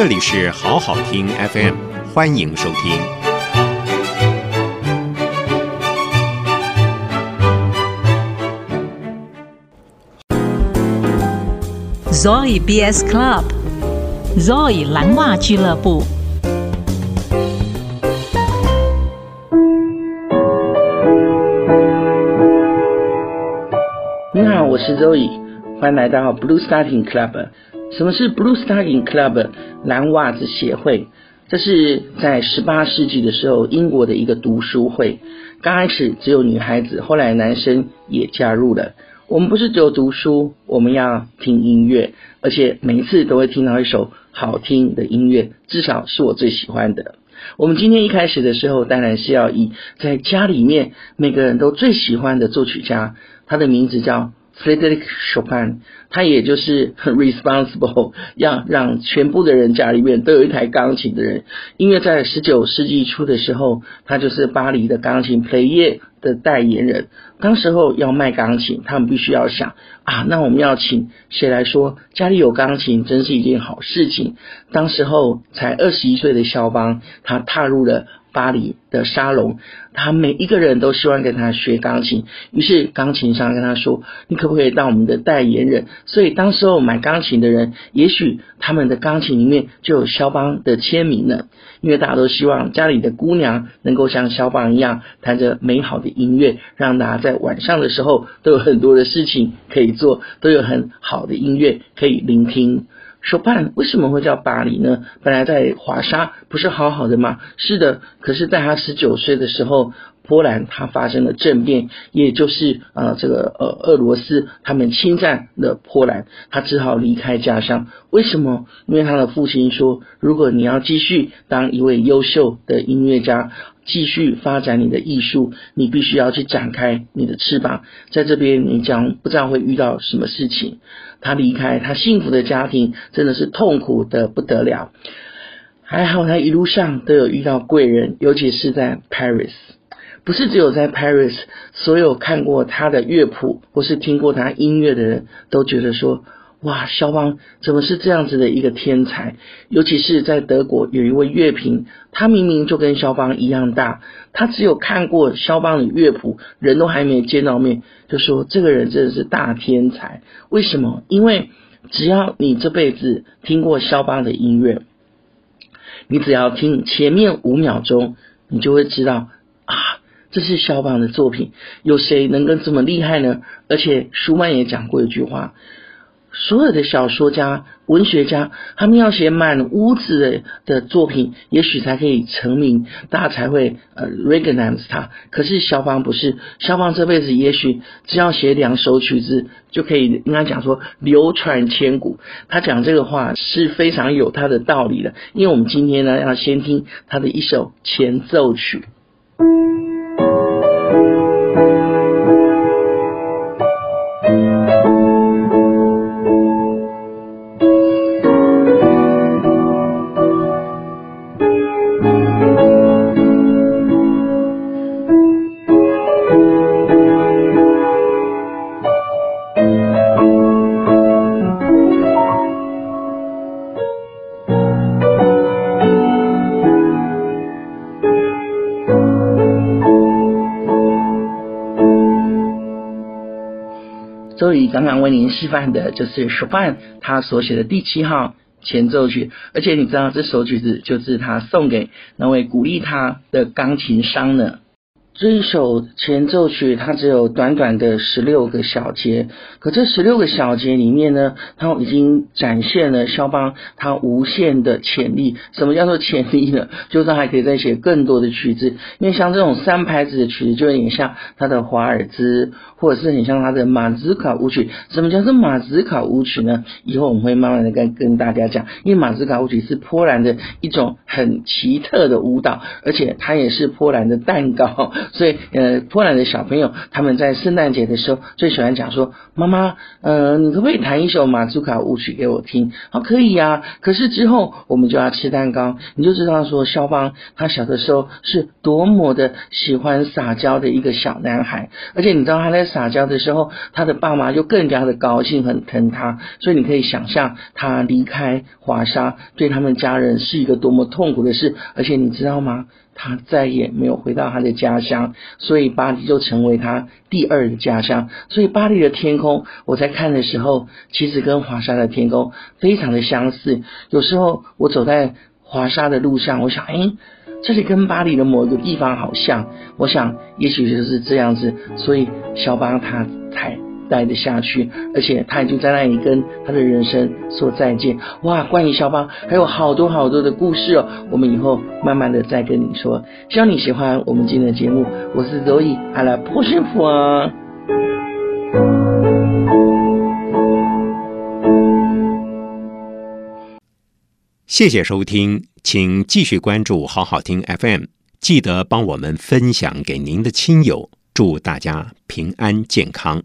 这里是好好听 FM，欢迎收听。Zoe BS Club，Zoe 蓝袜俱乐部。你好，我是 Zoe，欢迎来到 Blue Starting Club。什么是 Blue STARING Club 蓝袜子协会？这是在十八世纪的时候，英国的一个读书会。刚开始只有女孩子，后来男生也加入了。我们不是只有读书，我们要听音乐，而且每一次都会听到一首好听的音乐，至少是我最喜欢的。我们今天一开始的时候，当然是要以在家里面每个人都最喜欢的作曲家，他的名字叫 Frédéric Chopin，他也就是很 responsible，要让全部的人家里面都有一台钢琴的人。因为在十九世纪初的时候，他就是巴黎的钢琴 Pleyel 的代言人。当时候要卖钢琴，他们必须要想啊，那我们要请谁来说家里有钢琴真是一件好事情。当时候才二十一岁的肖邦，他踏入了。巴黎的沙龙，他每一个人都希望跟他学钢琴，于是钢琴商跟他说：“你可不可以当我们的代言人？”所以当时候买钢琴的人，也许他们的钢琴里面就有肖邦的签名呢，因为大家都希望家里的姑娘能够像肖邦一样弹着美好的音乐，让大家在晚上的时候都有很多的事情可以做，都有很好的音乐可以聆听。说办为什么会叫巴黎呢？本来在华沙不是好好的吗？是的，可是在他十九岁的时候，波兰他发生了政变，也就是呃这个呃俄罗斯他们侵占了波兰，他只好离开家乡。为什么？因为他的父亲说，如果你要继续当一位优秀的音乐家，继续发展你的艺术，你必须要去展开你的翅膀。在这边，你将不知道会遇到什么事情。他离开他幸福的家庭，真的是痛苦的不得了。还好他一路上都有遇到贵人，尤其是在 Paris，不是只有在 Paris，所有看过他的乐谱或是听过他音乐的人都觉得说。哇，肖邦怎么是这样子的一个天才？尤其是在德国有一位乐评，他明明就跟肖邦一样大，他只有看过肖邦的乐谱，人都还没见到面，就说这个人真的是大天才。为什么？因为只要你这辈子听过肖邦的音乐，你只要听前面五秒钟，你就会知道，这是肖邦的作品。有谁能够这么厉害呢？而且舒曼也讲过一句话。所有的小说家、文学家，他们要写满屋子的的作品，也许才可以成名，大家才会呃 recognize 他。可是肖邦不是，肖邦这辈子也许只要写两首曲子，就可以应该讲说流传千古。他讲这个话是非常有他的道理的，因为我们今天呢要先听他的一首前奏曲。周瑜刚刚为您示范的就是 s h o p a n 他所写的第七号前奏曲，而且你知道这首曲子就是他送给那位鼓励他的钢琴商呢。这一首前奏曲，它只有短短的十六个小节，可这十六个小节里面呢，它已经展现了肖邦他无限的潜力。什么叫做潜力呢？就是他还可以再写更多的曲子。因为像这种三拍子的曲子，就有点像他的华尔兹，或者是很像他的马兹卡舞曲。什么叫做马兹卡舞曲呢？以后我们会慢慢的跟跟大家讲。因为马兹卡舞曲是波兰的一种很奇特的舞蹈，而且它也是波兰的蛋糕。所以呃，波兰的小朋友他们在圣诞节的时候最喜欢讲说：“妈妈，呃，你可不可以弹一首马祖卡舞曲给我听？”好，可以呀。可是之后我们就要吃蛋糕，你就知道说肖邦他小的时候是多么的喜欢撒娇的一个小男孩，而且你知道他在撒娇的时候，他的爸妈就更加的高兴，很疼他。所以你可以想象他离开华沙对他们家人是一个多么痛苦的事，而且你知道吗？他再也没有回到他的家乡，所以巴黎就成为他第二的家乡。所以巴黎的天空，我在看的时候，其实跟华沙的天空非常的相似。有时候我走在华沙的路上，我想，哎，这里跟巴黎的某一个地方好像。我想，也许就是这样子。所以肖邦他才。待得下去，而且他已经在那里跟他的人生说再见。哇，关于肖邦还有好多好多的故事哦，我们以后慢慢的再跟你说。希望你喜欢我们今天的节目，我是 Zoe，阿拉波师傅啊。谢谢收听，请继续关注好好听 FM，记得帮我们分享给您的亲友，祝大家平安健康。